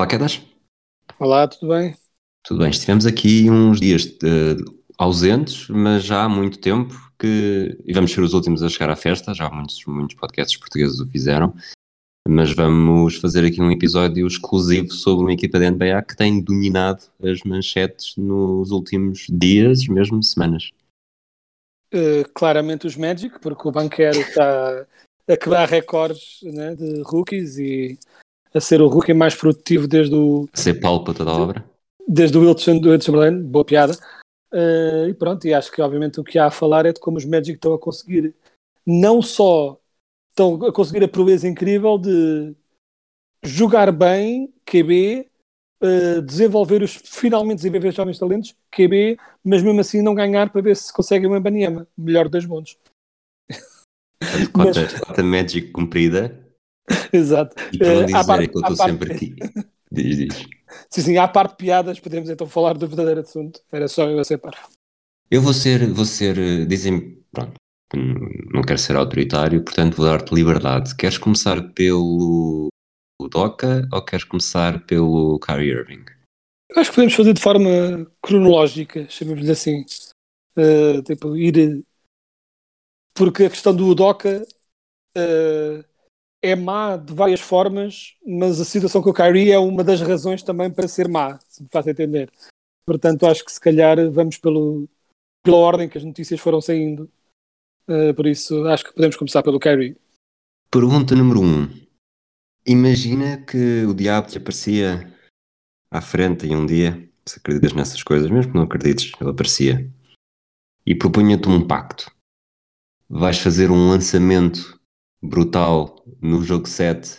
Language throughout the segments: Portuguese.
Olá, Quedas. Olá, tudo bem? Tudo bem? Estivemos aqui uns dias eh, ausentes, mas já há muito tempo que. E vamos ser os últimos a chegar à festa, já muitos, muitos podcasts portugueses o fizeram. Mas vamos fazer aqui um episódio exclusivo sobre uma equipa da NBA que tem dominado as manchetes nos últimos dias, mesmo semanas. Uh, claramente os Magic, porque o banqueiro está a quebrar recordes né, de rookies e a ser o rookie mais produtivo desde o, Ser Paulo para toda a obra. desde o Wilson do Chamberlain, boa piada. Uh, e pronto, e acho que obviamente o que há a falar é de como os Magic estão a conseguir não só estão a conseguir a proeza incrível de jogar bem, QB, uh, desenvolver os, finalmente desenvolver os jovens talentos, QB, mas mesmo assim não ganhar para ver se conseguem uma Baniama, melhor dos mundos. Cota, cota Magic cumprida. Exato. E para não Eh, à dizer parte- é que eu estou parte- sempre aqui. Diz, diz. Sim, sim, à parte de piadas, podemos então falar do verdadeiro assunto. Era só eu a ser. Eu vou ser, vou ser, eh, dizem, pronto, não quero ser autoritário, portanto vou dar-te liberdade. Queres começar pelo Doca ou queres começar pelo Kyrie Irving? Eu Acho que podemos fazer de forma cronológica, chamemos-lhe assim. Uh, tipo, ir. Porque a questão do Udoca uh, é má de várias formas, mas a situação com o Kyrie é uma das razões também para ser má, se me faz entender. Portanto, acho que se calhar vamos pelo, pela ordem que as notícias foram saindo. Uh, por isso, acho que podemos começar pelo Kyrie. Pergunta número 1. Um. Imagina que o diabo te aparecia à frente em um dia, se acreditas nessas coisas, mesmo que não acredites, ele aparecia, e propunha-te um pacto. Vais fazer um lançamento brutal no jogo 7,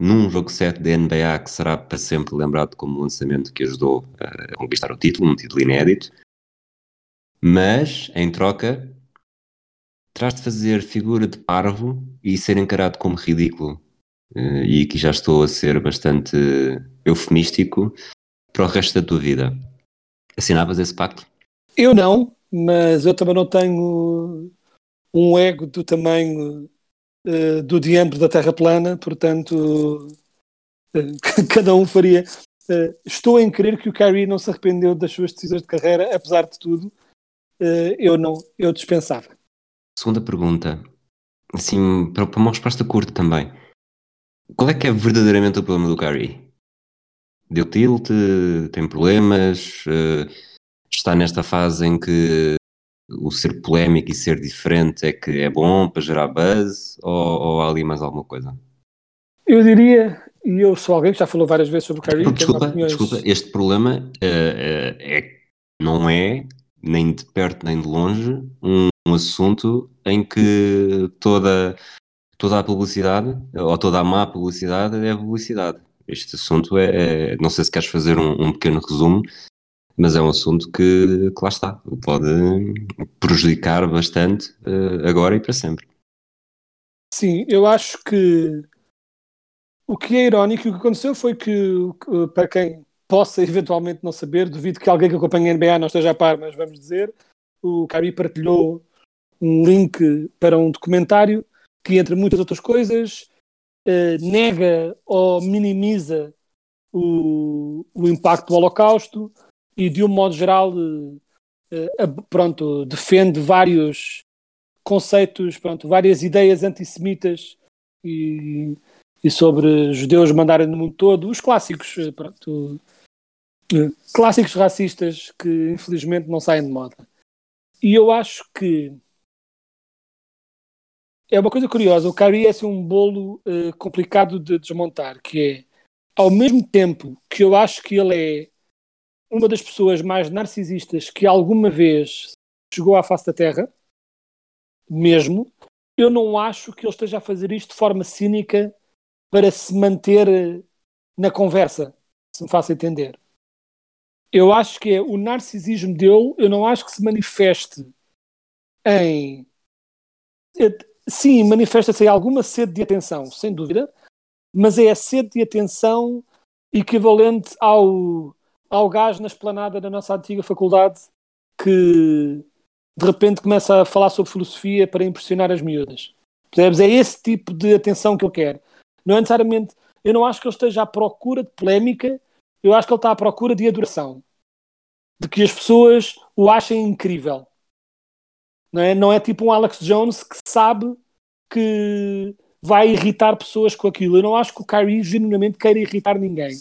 num jogo 7 da NBA que será para sempre lembrado como o lançamento que ajudou a conquistar o título, um título inédito, mas em troca terás de fazer figura de parvo e ser encarado como ridículo. Eh, E aqui já estou a ser bastante eufemístico para o resto da tua vida. Assinavas esse pacto? Eu não, mas eu também não tenho um ego do tamanho eh, do diâmetro da Terra plana, portanto, eh, cada um faria. Eh, estou em crer que o Kyrie não se arrependeu das suas decisões de carreira, apesar de tudo. Eu não, eu dispensava. Segunda pergunta, assim, para uma resposta curta também. Qual é que é verdadeiramente o problema do Kyrie? Deu tilt? Tem problemas? Está nesta fase em que o ser polémico e ser diferente é que é bom para gerar buzz? Ou, ou há ali mais alguma coisa? Eu diria, e eu sou alguém que já falou várias vezes sobre o Kyrie, desculpa, opiniões- desculpa, este problema eh, eh, é, não é, nem de perto nem de longe, um, um assunto em que toda, toda a publicidade, ou toda a má publicidade, é publicidade. Este assunto é, é- não sei se queres fazer um, um pequeno resumo, mas é um assunto que, que lá está, pode prejudicar bastante eh, agora e para sempre. Sim, eu acho que o que é irónico, o que aconteceu foi que, para quem possa eventualmente não saber, duvido que alguém que acompanha a NBA não esteja a par, mas vamos dizer, o Kyrie partilhou um link para um documentário que, entre muitas outras coisas, eh, nega ou minimiza o, o impacto do Holocausto e, de um modo geral, eh, eh, pronto, defende vários conceitos, pronto, várias ideias antissemitas e, e sobre judeus mandarem no mundo todo, os clássicos, eh, pronto, clássicos racistas que infelizmente não saem de moda. E eu acho que é uma coisa curiosa, o Kyrie é assim, um bolo eh, complicado de desmontar, que é, ao mesmo tempo que eu acho que ele é uma das pessoas mais narcisistas que alguma vez chegou à face da Terra, mesmo, eu não acho que ele esteja a fazer isto de forma cínica para se manter eh, na conversa, se me faça entender. Eu acho que é o narcisismo dele, eu não acho que se manifeste em. eh, Sim, manifesta-se alguma sede de atenção, sem dúvida, mas é a sede de atenção equivalente ao, ao gás na esplanada da nossa antiga faculdade que de repente começa a falar sobre filosofia para impressionar as miúdas. Percebes? É esse tipo de atenção que eu quero. Não é necessariamente. Eu não acho que ele esteja à procura de polémica, eu acho que ele está à procura de adoração. De que as pessoas o achem incrível. Não é, não é tipo um Alex Jones que sabe que vai irritar pessoas com aquilo. Eu não acho que o Kyrie genuinamente queira irritar ninguém.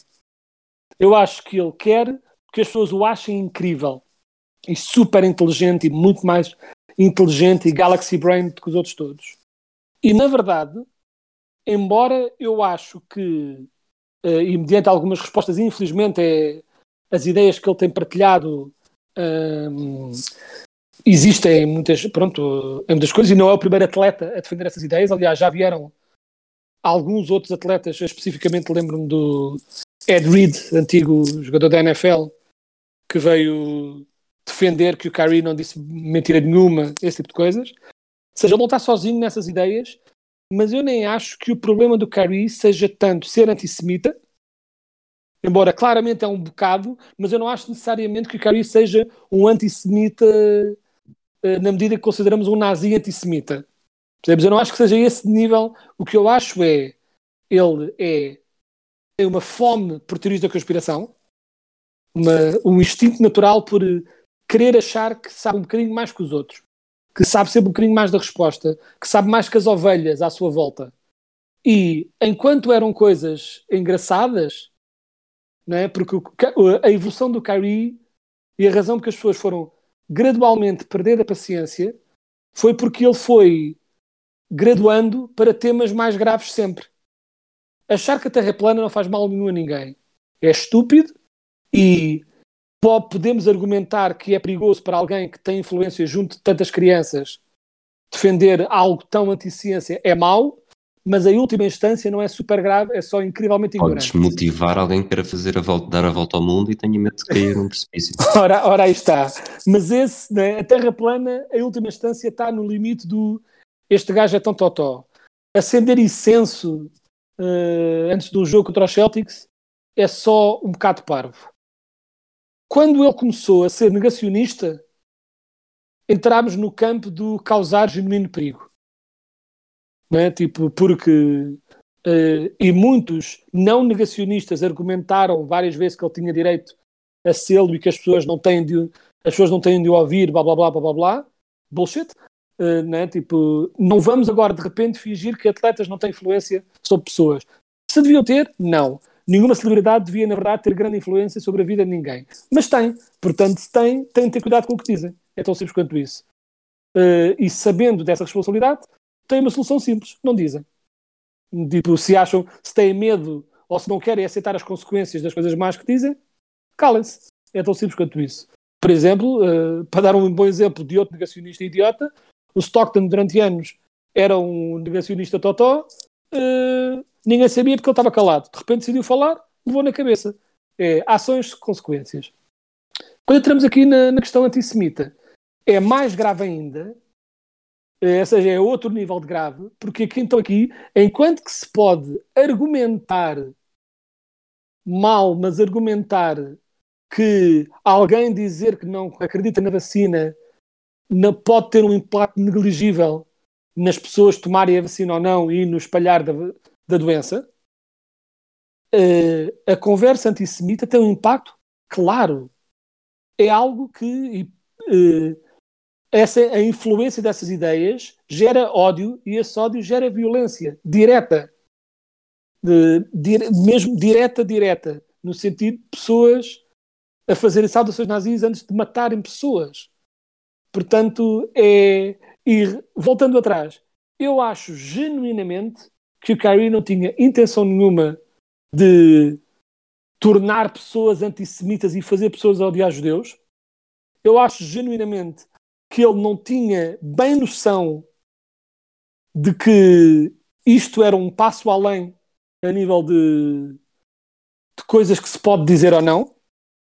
Eu acho que ele quer que as pessoas o achem incrível e super inteligente e muito mais inteligente e galaxy brain do que os outros todos. E na verdade, embora eu acho que, eh, e mediante algumas respostas, infelizmente, é, as ideias que ele tem partilhado hum, existem muitas, pronto, em muitas coisas, e não é o primeiro atleta a defender essas ideias. Aliás, já vieram alguns outros atletas, especificamente lembro-me do Ed Reed, antigo jogador da NFL, que veio defender que o Kyrie não disse mentira nenhuma, esse tipo de coisas. Ou seja, ele não está sozinho nessas ideias, mas eu nem acho que o problema do Kyrie seja tanto ser antissemita, embora claramente é um bocado, mas eu não acho necessariamente que o Kyrie seja um antissemita eh, na medida que consideramos um nazi antissemita. Eu não acho que seja esse nível. O que eu acho é ele é tem uma fome por teorias da conspiração, uma, um instinto natural por eh, querer achar que sabe um bocadinho mais que os outros, que sabe sempre um bocadinho mais da resposta, que sabe mais que as ovelhas à sua volta. E enquanto eram coisas engraçadas, não é? porque o- a evolução do Kyrie e a razão porque as pessoas foram gradualmente perdendo a paciência foi porque ele foi graduando para temas mais graves sempre. Achar que a Terra é plana não faz mal nenhum a ninguém. É estúpido e po- podemos argumentar que é perigoso para alguém que tem influência junto de tantas crianças defender algo tão anti-ciência é mau, mas em última instância não é super grave, é só incrivelmente Podes ignorante. motivar alguém que queira fazer a volta, dar a volta ao mundo e tenha medo de cair num precipício. Ora, ora aí está. Mas esse, né, a Terra plana, em última instância, está no limite do este gajo é tão totó. Acender incenso eh, antes do jogo contra os Celtics é só um bocado parvo. Quando ele começou a ser negacionista, entramos no campo do causar genuíno perigo. É? Tipo, porque eh, e muitos não negacionistas argumentaram várias vezes que ele tinha direito a selo e que as pessoas não têm de, as pessoas não têm de ouvir, blá blá blá blá blá blá. Bullshit. Uh, né? Tipo, não vamos agora de repente fingir que atletas não têm influência sobre pessoas. Se deviam ter, não. Nenhuma celebridade devia, na verdade, ter grande influência sobre a vida de ninguém. Mas tem. Portanto, se tem, tem de ter cuidado com o que dizem. É tão simples quanto isso. Uh, e sabendo dessa responsabilidade, tem uma solução simples. Não dizem. Tipo, se acham, se têm medo ou se não querem aceitar as consequências das coisas más que dizem, calem-se. É tão simples quanto isso. Por exemplo, uh, para dar um bom exemplo de outro negacionista idiota, o Stockton durante anos era um negacionista totó, uh, ninguém sabia porque ele estava calado. De repente decidiu falar, levou na cabeça. É, ações, consequências. Quando entramos aqui na, na questão antissemita, é mais grave ainda, é, ou seja, é outro nível de grave, porque aqui, então aqui, enquanto que se pode argumentar mal, mas argumentar que alguém dizer que não acredita na vacina não, pode ter um impacto negligível nas pessoas tomarem a vacina ou não e no espalhar da, da doença, uh, a conversa antissemita tem um impacto claro. É algo que uh, essa, a influência dessas ideias gera ódio e esse ódio gera violência direta. De, mesmo direta, direta, no sentido de pessoas a fazerem saudações nazis antes de matarem pessoas. Portanto, é. E voltando atrás, eu acho genuinamente que o Kyrie não tinha intenção nenhuma de tornar pessoas antissemitas e fazer pessoas odiar judeus. Eu acho genuinamente que ele não tinha bem noção de que isto era um passo além a nível de, de coisas que se pode dizer ou não.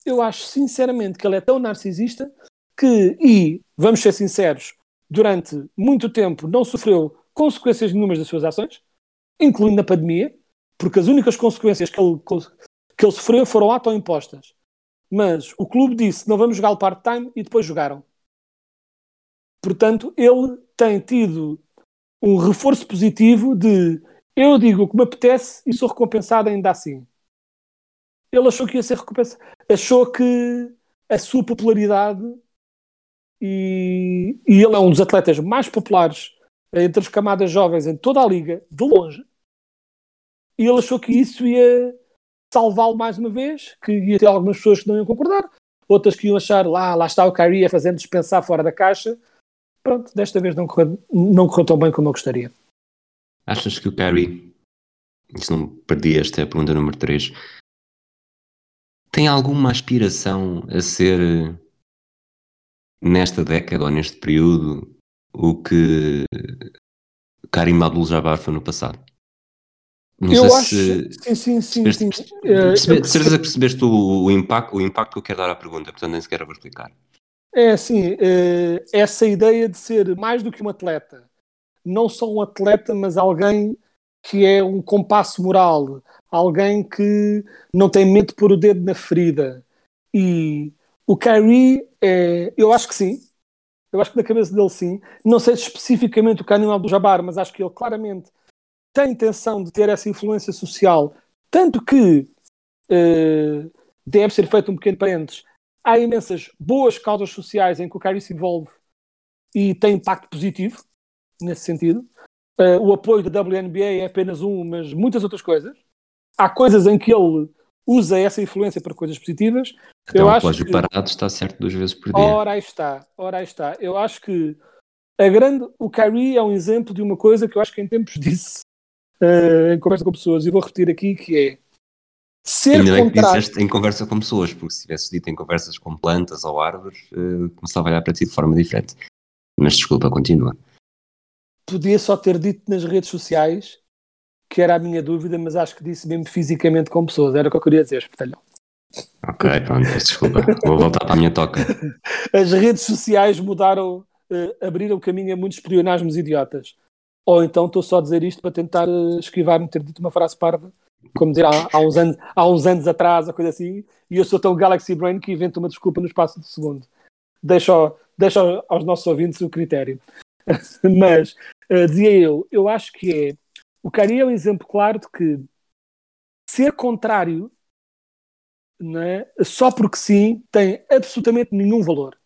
Eu acho sinceramente que ele é tão narcisista que, e vamos ser sinceros, durante muito tempo não sofreu consequências nenhumas das suas ações, incluindo a pandemia, porque as únicas consequências que ele, que ele sofreu foram autoimpostas. Mas o clube disse: não vamos jogar o part-time e depois jogaram. Portanto, ele tem tido um reforço positivo de eu digo o que me apetece e sou recompensado ainda assim. Ele achou que ia ser recompensado, achou que a sua popularidade e, e ele é um dos atletas mais populares entre as camadas jovens em toda a liga, de longe. E ele achou que isso ia salvá-lo mais uma vez, que ia ter algumas pessoas que não iam concordar, outras que iam achar lá, lá está o Kyrie a fazer-nos pensar fora da caixa. Pronto, desta vez não correu, não correu tão bem como eu gostaria. Achas que o Kyrie, se não perdi esta é pergunta número 3, tem alguma aspiração a ser nesta década ou neste período o que Karim Abdul-Jabbar foi no passado? Não eu acho, se, sim, sim, sim. Percebeste, sim. Percebe, de certeza que percebeste o, o, impacto, o impacto que eu quero dar à pergunta, portanto nem sequer vou explicar. É assim, essa ideia de ser mais do que um atleta, não só um atleta, mas alguém que é um compasso moral, alguém que não tem medo de pôr o dedo na ferida. E o Kyrie, é, eu acho que sim. Eu acho que na cabeça dele sim. Não sei especificamente o Kanim Abdul-Jabbar, mas acho que ele claramente tem intenção de ter essa influência social, tanto que uh, deve ser feito um pequeno parênteses. Há imensas boas causas sociais em que o Kyrie se envolve e tem impacto positivo nesse sentido. Uh, o apoio da WNBA é apenas um, mas muitas outras coisas. Há coisas em que ele usa essa influência para coisas positivas. Então, eu acho que... parado está certo duas vezes por dia. Ora aí está, ora aí está. Eu acho que a grande, o Kyrie é um exemplo de uma coisa que eu acho que em tempos disse uh, em conversa com pessoas, e vou repetir aqui que é ser Ainda bem que disseste em conversa com pessoas, porque se tivesse dito em conversas com plantas ou árvores, uh, começava a olhar para ti de forma diferente. Mas desculpa, continua. Podia só ter dito nas redes sociais que era a minha dúvida, mas acho que disse mesmo fisicamente com pessoas. Era o que eu queria dizer, espetalhão. Ok, pronto, desculpa. Vou voltar para a minha toca. As redes sociais mudaram, uh, abriram caminho a muitos espionagem idiotas ou então estou só a dizer isto para tentar uh, esquivar-me ter dito uma frase parva, como dizer há, há, uns anos, há uns anos atrás, a coisa assim, e eu sou tão Galaxy Brain que invento uma desculpa no espaço de segundo. Deixo, deixo aos nossos ouvintes o critério. Mas, uh, dizia eu, eu acho que é. O Cari é um exemplo claro de que ser contrário né, só porque sim tem absolutamente nenhum valor.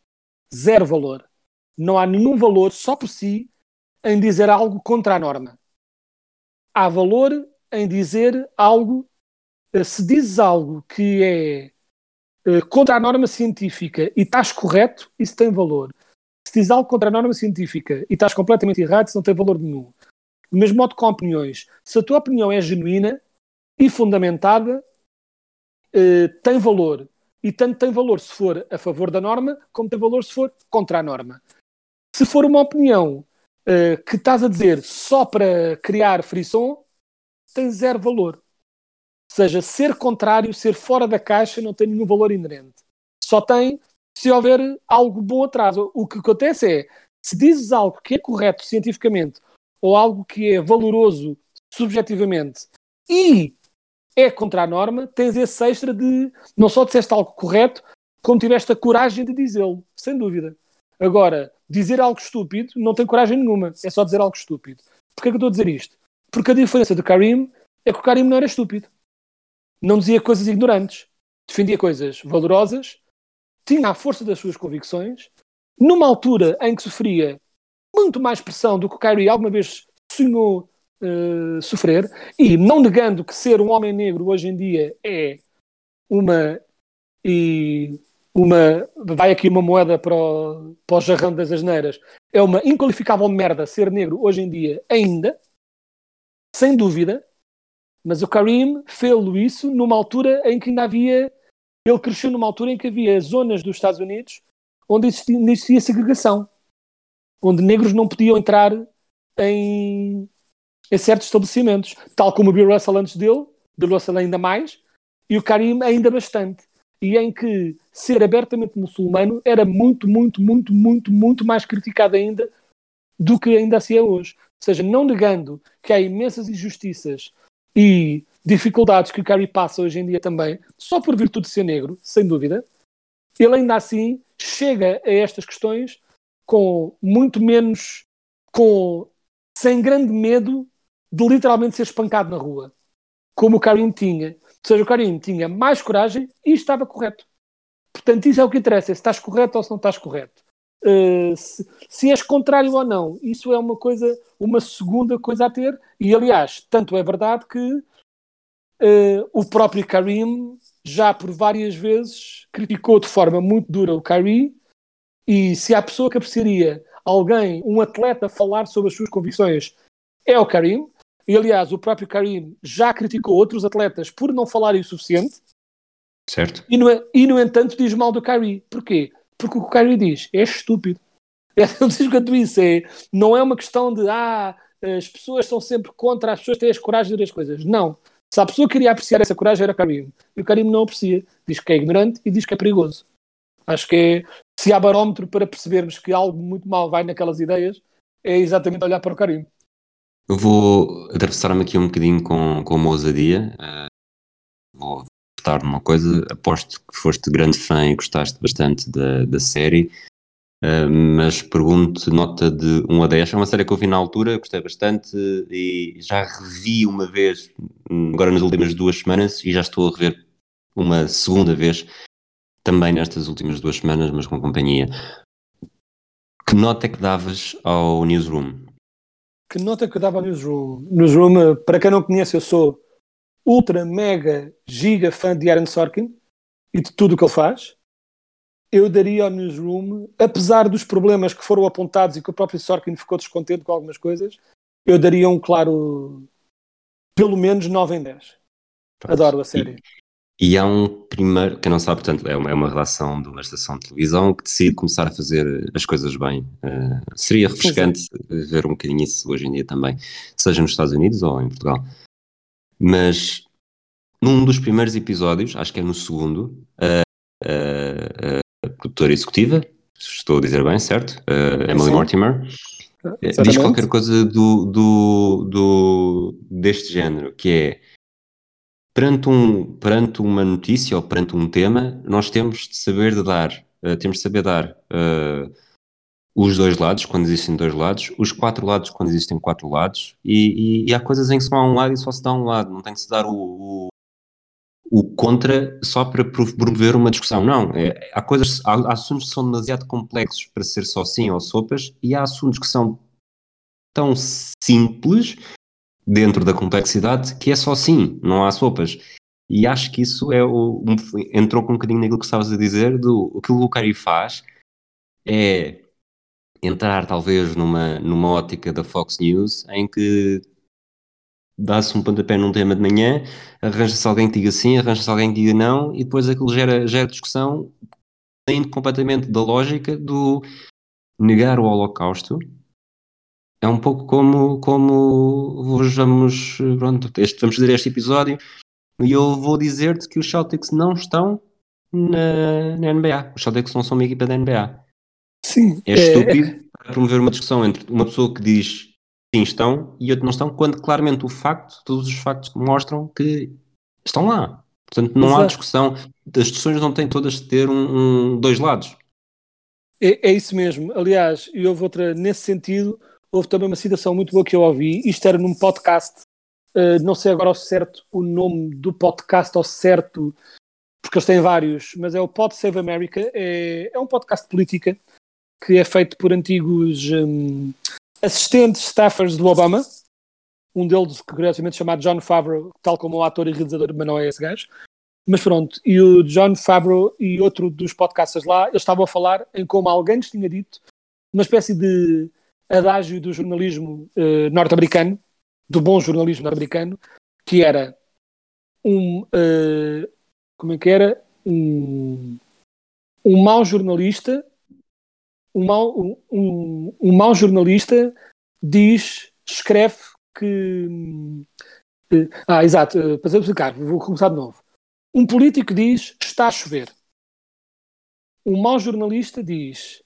Zero valor. Não há nenhum valor só por si em dizer algo contra a norma. Há valor em dizer algo. Eh, se dizes algo que é eh, contra a norma científica e estás correto, isso tem valor. Se dizes algo contra a norma científica e estás completamente errado, isso não tem valor nenhum. Do mesmo modo com opiniões. Se a tua opinião é genuína e fundamentada, eh, tem valor. E tanto tem valor se for a favor da norma, como tem valor se for contra a norma. Se for uma opinião uh, que estás a dizer só para criar frisson tem zero valor. Ou seja, ser contrário, ser fora da caixa, não tem nenhum valor inerente. Só tem se houver algo bom atrás. O que acontece é, se dizes algo que é correto cientificamente ou algo que é valoroso subjetivamente e é contra a norma, tens esse extra de não só disseste algo correto, como tiveste a coragem de dizê-lo, sem dúvida. Agora, dizer algo estúpido não tem coragem nenhuma, é só dizer algo estúpido. Porquê é que eu estou a dizer isto? Porque a diferença do Karim é que o Karim não era estúpido. Não dizia coisas ignorantes, defendia coisas valorosas, tinha a força das suas convicções, numa altura em que sofria muito mais pressão do que o Kyrie alguma vez sonhou uh, sofrer, e não negando que ser um homem negro hoje em dia é uma e uma. Vai aqui uma moeda para o, para o jarrão das asneiras. É uma inqualificável merda ser negro hoje em dia, ainda, sem dúvida. Mas o Karim fez isso numa altura em que ainda havia. Ele cresceu numa altura em que havia zonas dos Estados Unidos onde existia, existia segregação, onde negros não podiam entrar em, em certos estabelecimentos, tal como o Bill Russell antes dele, Bill Russell ainda mais, e o Karim ainda bastante. E em que ser abertamente muçulmano era muito, muito, muito, muito, muito mais criticado ainda do que ainda assim é hoje. Ou seja, não negando que há imensas injustiças e dificuldades que o Curry passa hoje em dia também, só por virtude de ser negro, sem dúvida, ele ainda assim chega a estas questões com muito menos, com sem grande medo de literalmente ser espancado na rua, como o Karim tinha. Ou seja, o Karim tinha mais coragem e estava correto. Portanto, isso é o que interessa, se estás correto ou se não estás correto. Uh, se, se, és contrário ou não, isso é uma coisa, uma segunda coisa a ter, e aliás, tanto é verdade que uh, o próprio Karim já por várias vezes criticou de forma muito dura o Kyrie, e se há pessoa que apreciaria alguém, um atleta, falar sobre as suas convicções, é o Karim. E aliás, o próprio Karim já criticou outros atletas por não falarem o suficiente. Certo. E no, e no entanto diz mal do Kyrie. Porquê? Porque o que o Kyrie diz é estúpido. Ele diz quanto isso é. Não é uma questão de ah, as pessoas estão sempre contra, as pessoas têm as coragem de dizer as coisas. Não. Se a pessoa queria apreciar essa coragem era o Karim. E o Karim não aprecia. Diz que é ignorante e diz que é perigoso. Acho que é, se há barómetro para percebermos que algo muito mal vai naquelas ideias, é exatamente olhar para o Karim. Eu vou atravessar-me aqui um bocadinho com, com uma ousadia. Uh, vou votar numa coisa. Aposto que foste grande fã e gostaste bastante da, da série. Uh, mas pergunto nota de 1 a 10. É uma série que eu vi na altura, gostei bastante e já revi uma vez, agora nas últimas duas semanas, e já estou a rever uma segunda vez também nestas últimas duas semanas, mas com companhia. Que nota é que davas ao Newsroom? Que nota que eu dava ao Newsroom? Newsroom, para quem não conhece, eu sou ultra, mega, giga fã de Aaron Sorkin e de tudo o que ele faz. Eu daria ao Newsroom, apesar dos problemas que foram apontados e que o próprio Sorkin ficou descontente com algumas coisas, eu daria um claro, pelo menos 9 em 10. Adoro a série. E há um primeiro, quem não sabe, portanto, é uma, é uma redação de uma estação de televisão que decide começar a fazer as coisas bem. Uh, seria refrescante ver um bocadinho isso hoje em dia também, seja nos Estados Unidos ou em Portugal. Mas num dos primeiros episódios, acho que é no segundo, a, a, a produtora executiva, estou a dizer bem, certo? Uh, Emily Sim. Mortimer. Exatamente. Diz qualquer coisa do, do, do, deste género, que é perante, um, perante uma notícia ou perante um tema, nós temos de saber de dar, uh, temos de saber dar uh, os dois lados, quando existem dois lados, os quatro lados, quando existem quatro lados, e, e, e há coisas em que só há um lado e só se dá um lado, não tem que se dar o, o, o contra só para promover uma discussão. Não, é, há coisas, há, há assuntos que são demasiado complexos para ser só sim ou sopas, e há assuntos que são tão simples dentro da complexidade que é só sim, não há sopas. E acho que isso é o, entrou com um bocadinho naquilo que estavas a dizer, do que o Lucari faz é entrar talvez numa, numa ótica da Fox News em que dá-se um pontapé num tema de manhã, arranja-se alguém que diga sim, arranja-se alguém que diga não, e depois aquilo gera, gera discussão saindo completamente da lógica do negar o Holocausto é um pouco como, como vamos, pronto, este, vamos fazer este episódio e eu vou dizer-te que os Celtics não estão na, na, NBA. Os Celtics não são uma equipa da NBA. Sim. É, é estúpido promover uma discussão entre uma pessoa que diz sim estão e outra não estão, quando claramente o facto, todos os factos mostram que estão lá. Portanto, não Exato. há discussão. As discussões não têm todas de ter um, um dois lados. É, é, isso mesmo. Aliás, e houve outra nesse sentido houve também uma citação muito boa que eu ouvi. Isto era num podcast, uh, não sei agora ao certo o nome do podcast ao certo, porque eles têm vários, mas é o Pod Save America. É, é um podcast de política que é feito por antigos um, assistentes, staffers do Obama. Um deles, curiosamente, chamado John Favreau, tal como o ator e realizador, mas não é esse gajo. Mas pronto, e o John Favreau e outro dos podcasters lá, eles estavam a falar em como alguém lhes tinha dito, uma espécie de adágio do jornalismo uh, norte-americano, do bom jornalismo norte-americano, que era um. Uh, como é que era? Um, um mau jornalista. Um mau, um, um mau jornalista diz, escreve que. eh, Ah, exato, eh, para explicar, vou começar de novo. Um político diz está a chover. Um mau jornalista diz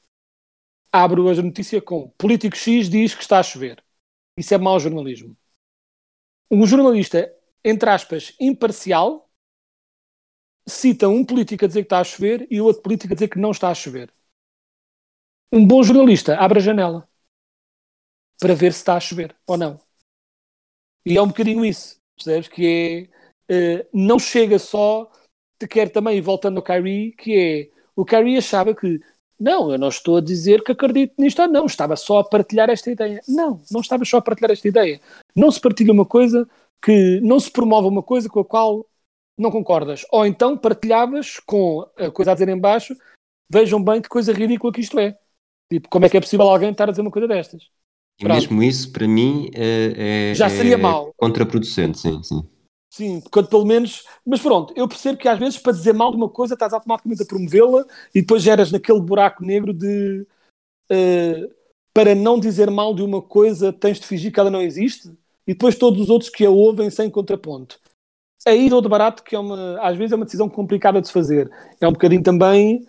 abre a notícia com político X diz que está a chover. Isso é mau jornalismo. Um jornalista, entre aspas, imparcial, cita um político a dizer que está a chover e outro político a dizer que não está a chover. Um bom jornalista abre a janela para ver se está a chover ou não. E é um bocadinho isso, percebes? Que é, eh, não chega só, te quer também, voltando ao Kyrie, que é, o Kyrie achava que, não, eu não estou a dizer que acredito nisto ou não, estava só a partilhar esta ideia. Não, não estava só a partilhar esta ideia. Não se partilha uma coisa que, não se promove uma coisa com a qual não concordas. Ou então partilhavas com a coisa a dizer em baixo, vejam bem que coisa ridícula que isto é. Tipo, como é que é possível alguém estar a dizer uma coisa destas? E Pronto. mesmo isso, para mim, é, é- Já seria é mau. contraproducente, sim, sim. Sim, quando pelo menos. Mas pronto, eu percebo que às vezes para dizer mal de uma coisa estás automaticamente a promovê-la e depois geras naquele buraco negro de. eh, para não dizer mal de uma coisa tens de fingir que ela não existe e depois todos os outros que a ouvem sem contraponto. Aí dou de barato que é uma, às vezes é uma decisão complicada de se fazer. É um bocadinho também,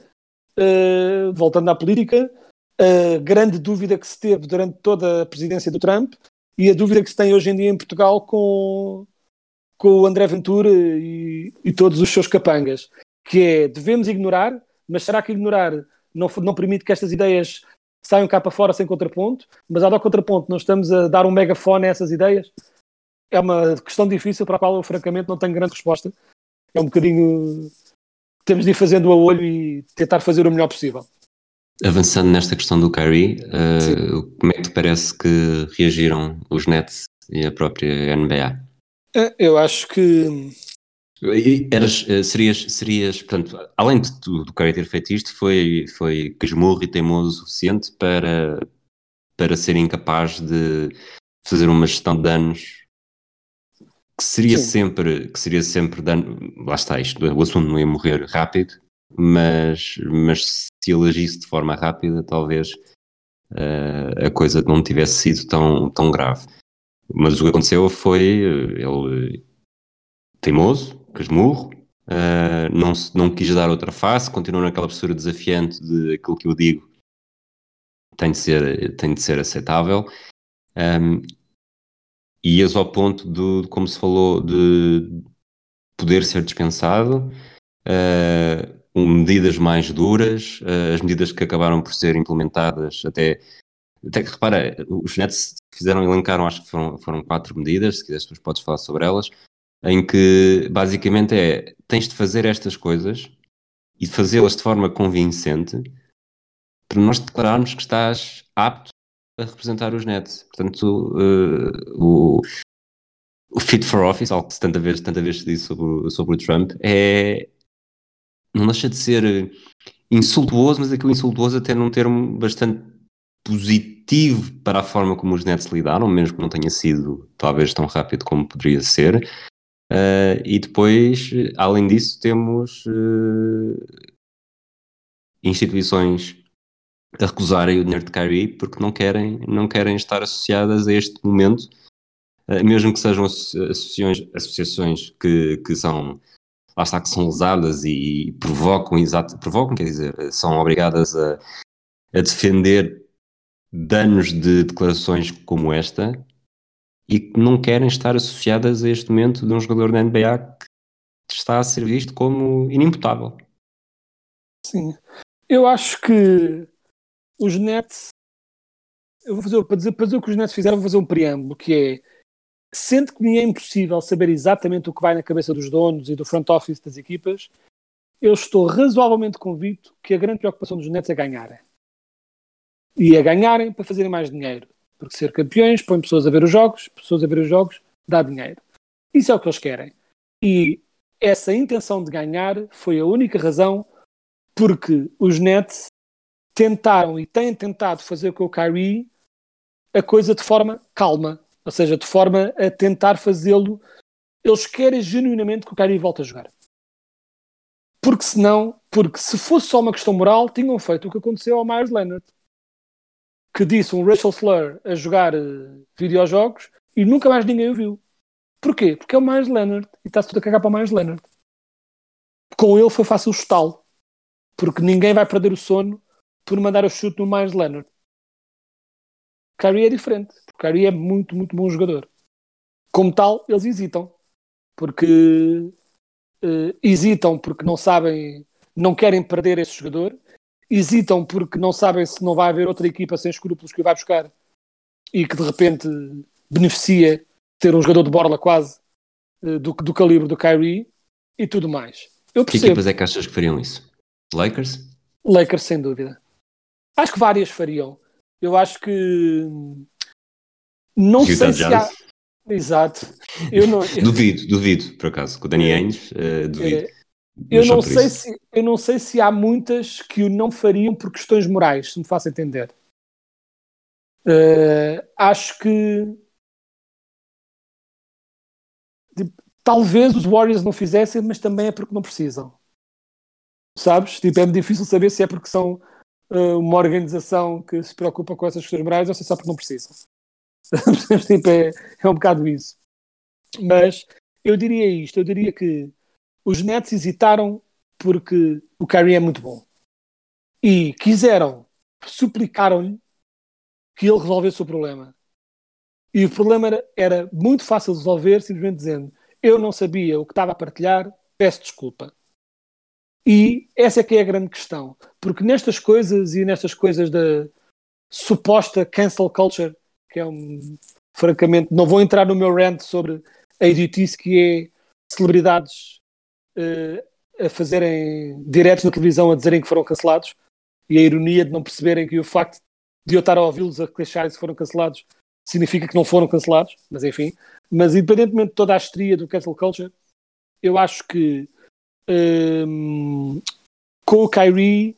eh, voltando à política, a grande dúvida que se teve durante toda a presidência do Trump e a dúvida que se tem hoje em dia em Portugal com, com o André Ventura e, e todos os seus capangas, que é devemos ignorar, mas será que ignorar não, não permite que estas ideias saiam cá para fora sem contraponto? Mas ao dar contraponto não estamos a dar um megafone a essas ideias? É uma questão difícil para a qual eu francamente não tenho grande resposta. É um bocadinho temos de ir fazendo a olho e tentar fazer o melhor possível. Avançando nesta questão do Kyrie, Sim. como é que te parece que reagiram os Nets e a própria NBA? Eh, Eu acho que Eras, eh, serias, serias, portanto, além de tu, do Curry ter feito isto, foi, foi casmurro e teimoso o suficiente para, para ser incapaz de fazer uma gestão de danos que seria Sim. sempre, que seria sempre dano, lá está isto, o assunto não ia morrer rápido, mas, mas se ele agisse de forma rápida, talvez eh, a coisa não tivesse sido tão, tão grave. Mas o que aconteceu foi eh, ele teimoso, casmurro, uh, não, não quis dar outra face, continuou naquela postura desafiante de aquilo que eu digo tem de ser, tem de ser aceitável. Um, e ias ao ponto de, como se falou, de poder ser dispensado, uh, medidas mais duras, uh, as medidas que acabaram por ser implementadas até. Até que repara, os Nets fizeram, elencaram, acho que foram, foram quatro medidas, se quiseres depois podes falar sobre elas, em que basicamente é tens de fazer estas coisas e fazê-las de forma convincente para nós declararmos que estás apto a representar os Nets. Portanto, eh, o, o fit for office, algo que tanta vez, tanta vez se diz sobre, sobre o Trump, é não deixa de ser insultuoso, mas aquele insultuoso até num termo bastante positivo para a forma como os Nets lidaram, mesmo que não tenha sido talvez tão rápido como poderia ser. Uh, e depois, além disso, temos eh, instituições a recusarem o dinheiro de Kyrie porque não querem, não querem estar associadas a este momento, eh, mesmo que sejam asso- associações, associações que, que são lá está que são lesadas e provocam, exato, provocam, quer dizer, são obrigadas a, a defender danos de declarações como esta e que não querem estar associadas a este momento de um jogador da NBA que está a ser visto como inimputável. Sim. Eu acho que os Nets. Eu vou fazer, para, dizer, para dizer o que os Nets fizeram, vou fazer um preâmbulo, que é. Sendo que me é impossível saber exatamente o que vai na cabeça dos donos e do front office das equipas, eu estou razoavelmente convicto que a grande preocupação dos Nets é ganharem. E é ganharem para fazerem mais dinheiro. Porque ser campeões põe pessoas a ver os jogos, pessoas a ver os jogos dá dinheiro. Isso é o que eles querem. E essa intenção de ganhar foi a única razão porque os Nets tentaram e têm tentado fazer com o Kyrie a coisa de forma calma, ou seja, de forma a tentar fazê-lo. Eles querem genuinamente que o Kyrie volte a jogar. Porque senão, porque se fosse só uma questão moral, tinham feito o que aconteceu ao Myers Leonard. Que disse um racial slur a jogar uh, videojogos e nunca mais ninguém o viu. Porquê? Porque é o Myers Leonard e está-se tudo a cagar para o Myers Leonard. Com ele foi fácil chutá-lo, porque ninguém vai perder o sono por mandar o chute no Myers Leonard. Kyrie é diferente, porque Kyrie é muito, muito bom jogador. Como tal, eles hesitam, porque uh, hesitam porque não sabem, não querem perder esse jogador, hesitam porque não sabem se não vai haver outra equipa sem escrúpulos que o vai buscar e que de repente beneficia ter um jogador de borla quase uh, do, do calibre do Kyrie e tudo mais. Eu Que percebo. equipas é que achas que fariam isso? Lakers? Lakers, sem dúvida. Acho que várias fariam. Eu acho que. Não Utah sei se há. Exato. Eu não, Duvido, duvido, por acaso. Com o Danny Ainge, eh, duvido. Eu não sei isso. se, eu não sei se há muitas que o não fariam por questões morais, se me faço entender. Eh, acho que. tipo, talvez os Warriors não fizessem, mas também é porque não precisam. Sabes? Tipo, é difícil saber se é porque são eh, uma organização que se preocupa com essas questões morais ou se é só porque não precisam. tipo, é, é um bocado isso. Mas eu diria isto, eu diria que os Nets hesitaram porque o Kyrie é muito bom. E quiseram, suplicaram-lhe que ele resolvesse o problema. E o problema era, era muito fácil de resolver, simplesmente dizendo: Eu não sabia o que estava a partilhar, peço desculpa. E essa é que é a grande questão. Porque nestas coisas e nestas coisas da suposta cancel culture, que é um. Francamente, não vou entrar no meu rant sobre a idiotice que é celebridades a fazerem diretos na televisão a dizerem que foram cancelados e a ironia de não perceberem que o facto de eu estar a ouvi-los a queixarem se foram cancelados significa que não foram cancelados, mas enfim. Mas independentemente de toda a histeria do cancel culture, eu acho que hum, com o Kyrie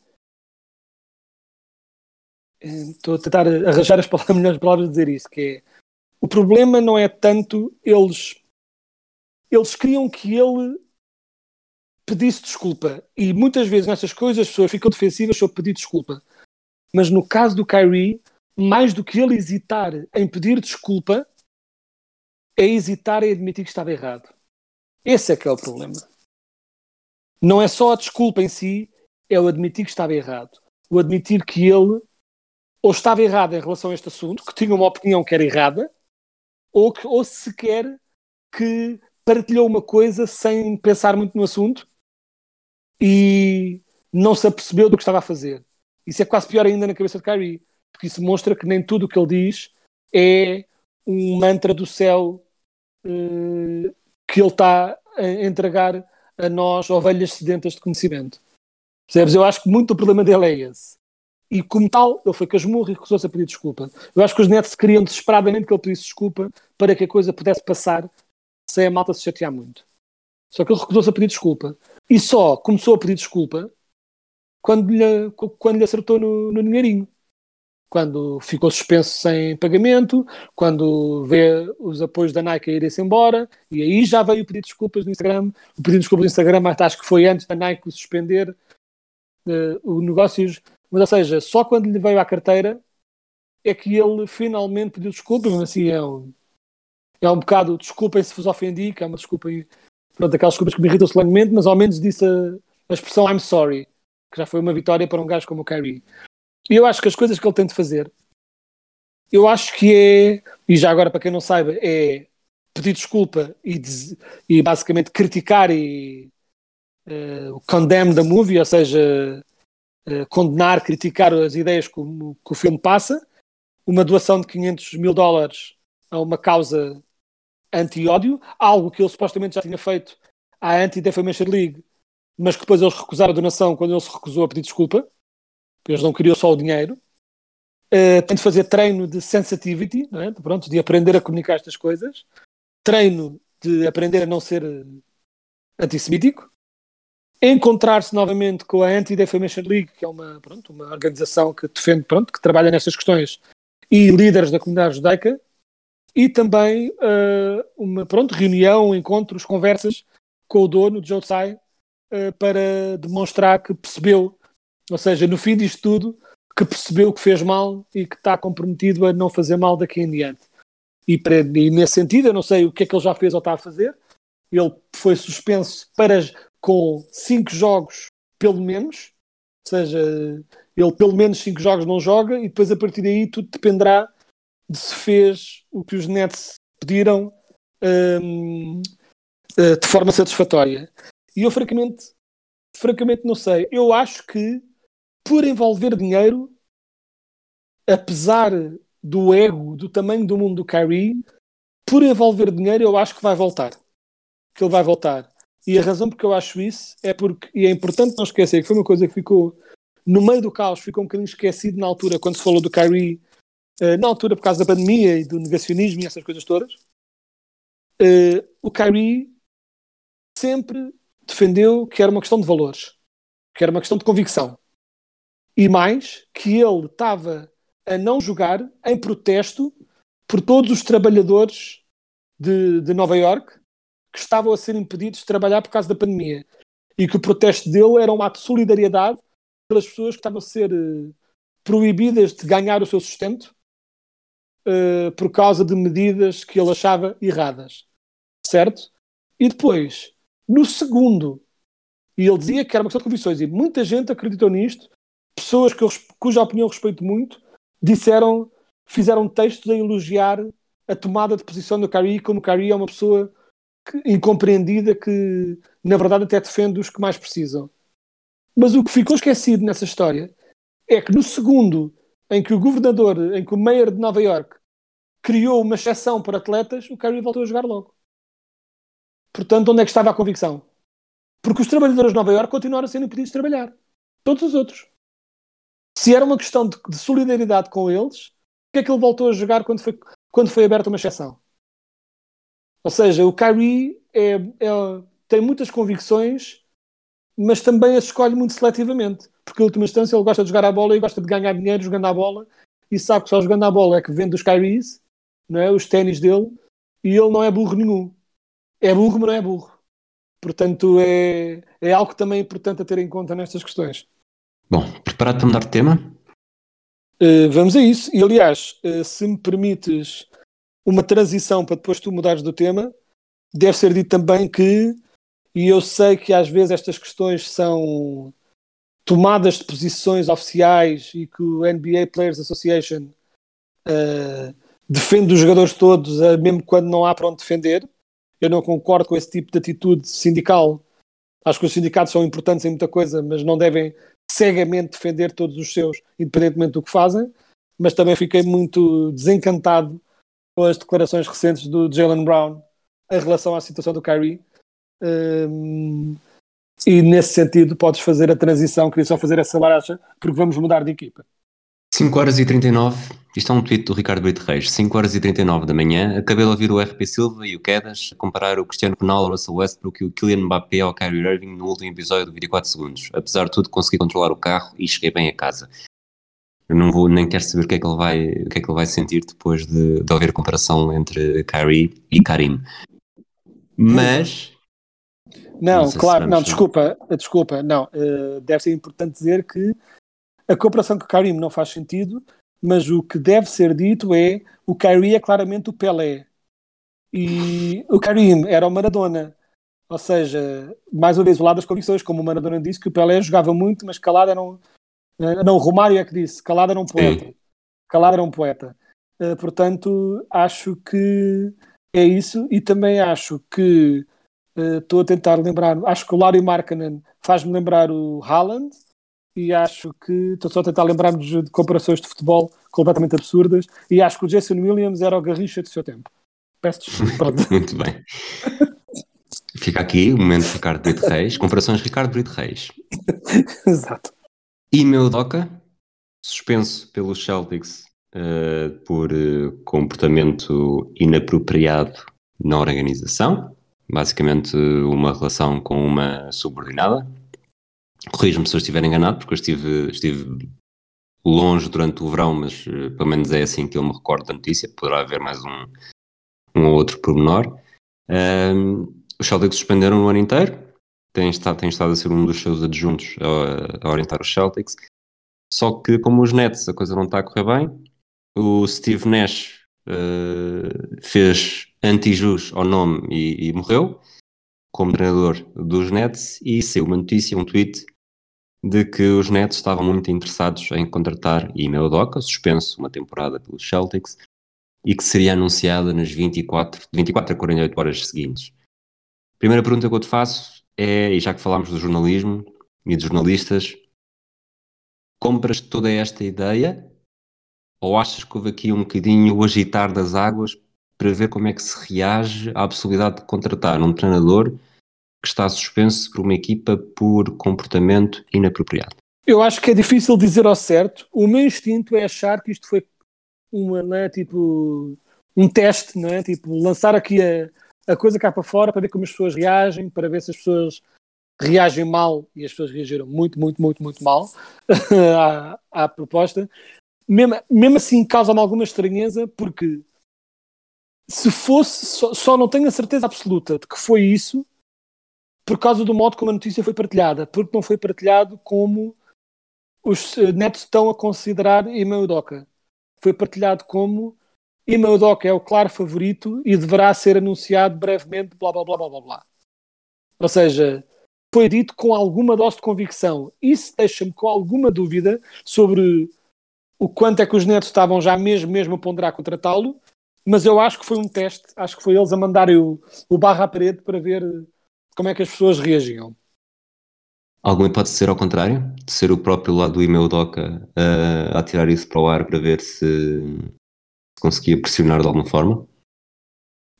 hum, estou a tentar arranjar as palavras, melhores palavras de dizer isso, que é o problema não é tanto eles eles queriam que ele pedisse desculpa. E muitas vezes nessas coisas as pessoas ficam defensivas sobre pedir desculpa. Mas no caso do Kyrie mais do que ele hesitar em pedir desculpa é hesitar em admitir que estava errado. Esse é que é o problema. Não é só a desculpa em si é o admitir que estava errado. O admitir que ele ou estava errado em relação a este assunto que tinha uma opinião que era errada ou, que, ou sequer que partilhou uma coisa sem pensar muito no assunto e não se apercebeu do que estava a fazer. Isso é quase pior ainda na cabeça de Kyrie, porque isso mostra que nem tudo o que ele diz é um mantra do céu eh, que ele está a entregar a nós, ovelhas sedentas de conhecimento. Percebes? Eu acho que muito do problema dele é esse. E como tal, ele foi casmurro e recusou-se a pedir desculpa. Eu acho que os Nets queriam desesperadamente que ele pedisse desculpa para que a coisa pudesse passar sem a malta se chatear muito. Só que ele recusou-se a pedir desculpa. E só começou a pedir desculpa quando lhe, quando lhe acertou no, no dinheirinho. Quando ficou suspenso sem pagamento, quando vê os apoios da Nike a irem-se embora, e aí já veio pedir desculpas no Instagram. O pedido de desculpas no Instagram acho que foi antes da Nike suspender uh, o negócios. Mas, ou seja, só quando lhe veio à carteira é que ele finalmente pediu desculpas, mas assim é um, é um bocado, desculpem se vos ofendi, que é uma desculpa, pronto, aquelas desculpas que me irritam solenemente, mas ao menos disse a, a expressão I'm sorry, que já foi uma vitória para um gajo como o Kyrie. E eu acho que as coisas que ele tem de fazer, eu acho que é, e já agora para quem não saiba, é pedir desculpa e, e basicamente criticar e uh, condemn the movie, ou seja, uh, condenar, criticar as ideias que o, que o filme passa, uma doação de 500 mil dólares a uma causa anti-ódio, algo que ele supostamente já tinha feito à Anti-Defamation League, mas que depois eles recusaram a donação quando ele se recusou a pedir desculpa, porque eles não queriam só o dinheiro. Uh, tem de fazer treino de sensitivity, é? De, pronto, de aprender a comunicar estas coisas, treino de aprender a não ser eh, antissemítico, encontrar-se novamente com a Anti-Defamation League, que é uma, pronto, uma organização que defende, pronto, que trabalha nestas questões, e líderes da comunidade judaica, e também uh, uma pronto, reunião, encontros, conversas com o dono, Joe Tsai, uh, para demonstrar que percebeu, ou seja, no fim disto tudo, que percebeu que fez mal e que está comprometido a não fazer mal daqui em diante. E, para, e nesse sentido, eu não sei o que é que ele já fez ou está a fazer. Ele foi suspenso para, com cinco jogos, pelo menos. Ou seja, ele pelo menos cinco jogos não joga e depois a partir daí tudo dependerá de se fez o que os Nets pediram hum, eh, de forma satisfatória. E eu francamente, francamente não sei. Eu acho que por envolver dinheiro, apesar do ego, do tamanho do mundo do Kyrie, por envolver dinheiro, eu acho que vai voltar. Que ele vai voltar. E a razão porque eu acho isso é porque, e é importante não esquecer, que foi uma coisa que ficou no meio do caos, ficou um bocadinho esquecido na altura, quando se falou do Kyrie, uh, na altura por causa da pandemia e do negacionismo e essas coisas todas. Uh, o Kyrie sempre defendeu que era uma questão de valores, que era uma questão de convicção. E mais, que ele estava a não jogar em protesto por todos os trabalhadores de, de Nova York que estavam a ser impedidos de trabalhar por causa da pandemia. E que o protesto dele era um ato de solidariedade pelas pessoas que estavam a ser uh, proibidas de ganhar o seu sustento uh, por causa de medidas que ele achava erradas. Certo? E depois, no segundo, e ele dizia que era uma questão de convicções, e muita gente acreditou nisto, pessoas que eu, cuja opinião respeito muito, disseram, fizeram textos a elogiar a tomada de posição do Kyrie, como Kyrie é uma pessoa que, incompreendida que, na verdade, até defende os que mais precisam. Mas o que ficou esquecido nessa história é que no segundo em que o governador, em que o mayor de Nova York criou uma exceção para atletas, o Kyrie voltou a jogar logo. Portanto, onde é que estava a convicção? Porque os trabalhadores de Nova York continuaram a ser impedidos de trabalhar. Todos os outros. Se era uma questão de, de solidariedade com eles, que é que ele voltou a jogar quando foi, quando foi aberta uma exceção? Ou seja, o Kyrie é, é, tem muitas convicções, mas também as escolhe muito seletivamente. Porque, em última instância, ele gosta de jogar a bola e gosta de ganhar dinheiro jogando a bola. E sabe que só jogando a bola é que vende os Kyries, não é? os ténis dele, e ele não é burro nenhum. É burro, mas não é burro. Portanto, é, é algo também importante a ter em conta nestas questões. Bom, preparado para mudar de tema? Uh, vamos a isso. E aliás, uh, se me permites uma transição para depois tu mudares do tema, deve ser dito também que, e eu sei que às vezes estas questões são tomadas de posições oficiais e que o NBA Players Association uh, defende os jogadores todos, mesmo quando não há para onde defender. Eu não concordo com esse tipo de atitude sindical. Acho que os sindicatos são importantes em muita coisa, mas não devem cegamente defender todos os seus, independentemente do que fazem. Mas também fiquei muito desencantado com as declarações recentes do Jalen Brown em relação à situação do Kyrie. Um, e nesse sentido, podes fazer a transição. Queria só fazer essa baracha, porque vamos mudar de equipa. 5 horas e 39, isto é um tweet do Ricardo Brito Reis, 5 horas e 39 da manhã, acabei de ouvir o RP Silva e o Quedas comparar o Cristiano Ronaldo, o Russell Westbrook e o Kylian Mbappé ao Kyrie Irving no último episódio de 24 segundos. Apesar de tudo, consegui controlar o carro e cheguei bem a casa. Eu não vou, nem quero saber o que é que ele vai, o que é que ele vai sentir depois de, de ouvir a comparação entre Kyrie e Karim. Mas... Não, não claro, não, desculpa, desculpa, não, uh, deve ser importante dizer que a comparação com o Karim não faz sentido, mas o que deve ser dito é o Kyrie é claramente o Pelé e o Karim era o Maradona. Ou seja, mais uma vez, o lado das convicções, como o Maradona disse, que o Pelé jogava muito, mas calado era um. Eh, não, o Romário é que disse, calado era um poeta. Sim. Calado era um poeta. Uh, portanto, acho que é isso e também acho que eh, estou uh, a tentar lembrar, acho que o Larry Markkanen faz-me lembrar o Haaland, e acho que estou só a tentar lembrar-me de comparações de futebol completamente absurdas e acho que o Jason Williams era o Garrincha do seu tempo. Peço desculpa. Muito bem. Fica aqui o momento de Ricardo Brito Reis, comparações de Ricardo Brito Reis. Exato. E meu Doca, suspenso pelos Celtics uh, por uh, comportamento inapropriado na organização, basicamente uma relação com uma subordinada, Corrijo-me se eu estiver enganado, porque eu estive, estive longe durante o verão, mas uh, pelo menos é assim que eu me recordo da notícia. Poderá haver mais um, um ou outro pormenor. Um, os Celtics suspenderam no ano inteiro. Tem estado, tem estado a ser um dos seus adjuntos a, a orientar os Celtics. Só que, como os Nets a coisa não está a correr bem, o Steve Nash uh, fez anti-jus ao nome e, e, morreu como treinador dos Nets. E saiu uma notícia, um tweet, de que os Nets estavam muito interessados em contratar Ime Udoka, suspenso uma temporada pelos Celtics, e que seria anunciada nas 24, 24 a 48 horas seguintes. Primeira pergunta que eu te faço é, e já que falámos do jornalismo e dos jornalistas, compras toda esta ideia ou achas que houve aqui um bocadinho o agitar das águas para ver como é que se reage à possibilidade de contratar um treinador que está suspenso por uma equipa por comportamento inapropriado? Eu acho que é difícil dizer ao certo. O meu instinto é achar que isto foi uma, é, tipo, um teste, não é? Tipo, lançar aqui a, a coisa cá para fora para ver como as pessoas reagem, para ver se as pessoas reagem mal, e as pessoas reagiram muito, muito, muito, muito mal à, à proposta. Mesmo, mesmo assim, causa-me alguma estranheza, porque se fosse, só, só não tenho a certeza absoluta de que foi isso, por causa do modo como a notícia foi partilhada, porque não foi partilhado como os netos estão a considerar Imeudoka. Foi partilhado como Imeudoka é o claro favorito e deverá ser anunciado brevemente, blá blá blá blá blá blá. Ou seja, foi dito com alguma dose de convicção. Isso deixa-me com alguma dúvida sobre o quanto é que os netos estavam já mesmo, mesmo a ponderar contratá-lo, mas eu acho que foi um teste, acho que foi eles a mandarem o, o barro à parede para ver como é que as pessoas reagiam. Alguma pode ser ao contrário, de ser o próprio lado do e-mail Doca a, a tirar isso para o ar para ver se, se conseguia pressionar de alguma forma?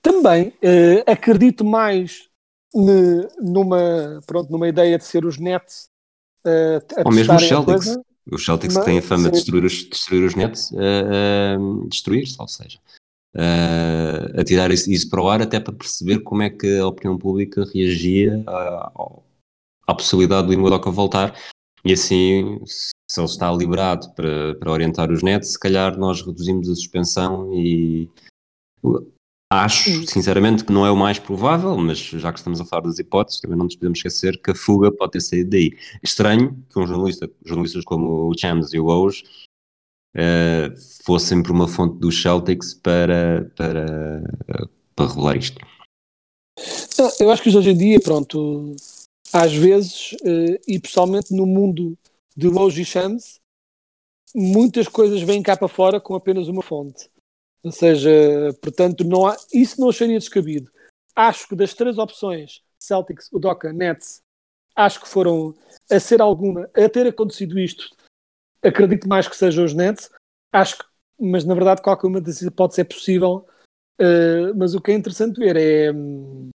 Também uh, acredito mais ne, numa, pronto, numa ideia de ser os Nets uh, a Ou mesmo os Celtics. Os Celtics Mas, que têm a fama sim. de destruir os, destruir os Nets, uh, destruir-se, ou seja, uh, a tirar isso, isso, para o ar até para perceber como é que a opinião pública reagia à, à possibilidade do Imodoca voltar e assim, se ele está liberado para, para orientar os Nets, se calhar nós reduzimos a suspensão e acho, sinceramente, que não é o mais provável, mas já que estamos a falar das hipóteses, também não nos podemos esquecer que a fuga pode ter saído daí. Estranho que um jornalista, jornalistas como o Chams e o Owes uh, fossem por uma fonte dos Celtics para, para, para revelar isto. Eu acho que hoje em dia, pronto, às vezes, uh, e pessoalmente no mundo de Shams, muitas coisas vêm cá para fora com apenas uma fonte. Ou seja, portanto, não há, isso não acharia descabido. Acho que das três opções, Celtics, Udoka, Nets, acho que foram a ser alguma, a ter acontecido isto, acredito mais que sejam os Nets. Acho que, mas na verdade, qualquer uma decisão pode ser possível. Uh, mas o que é interessante ver é hum,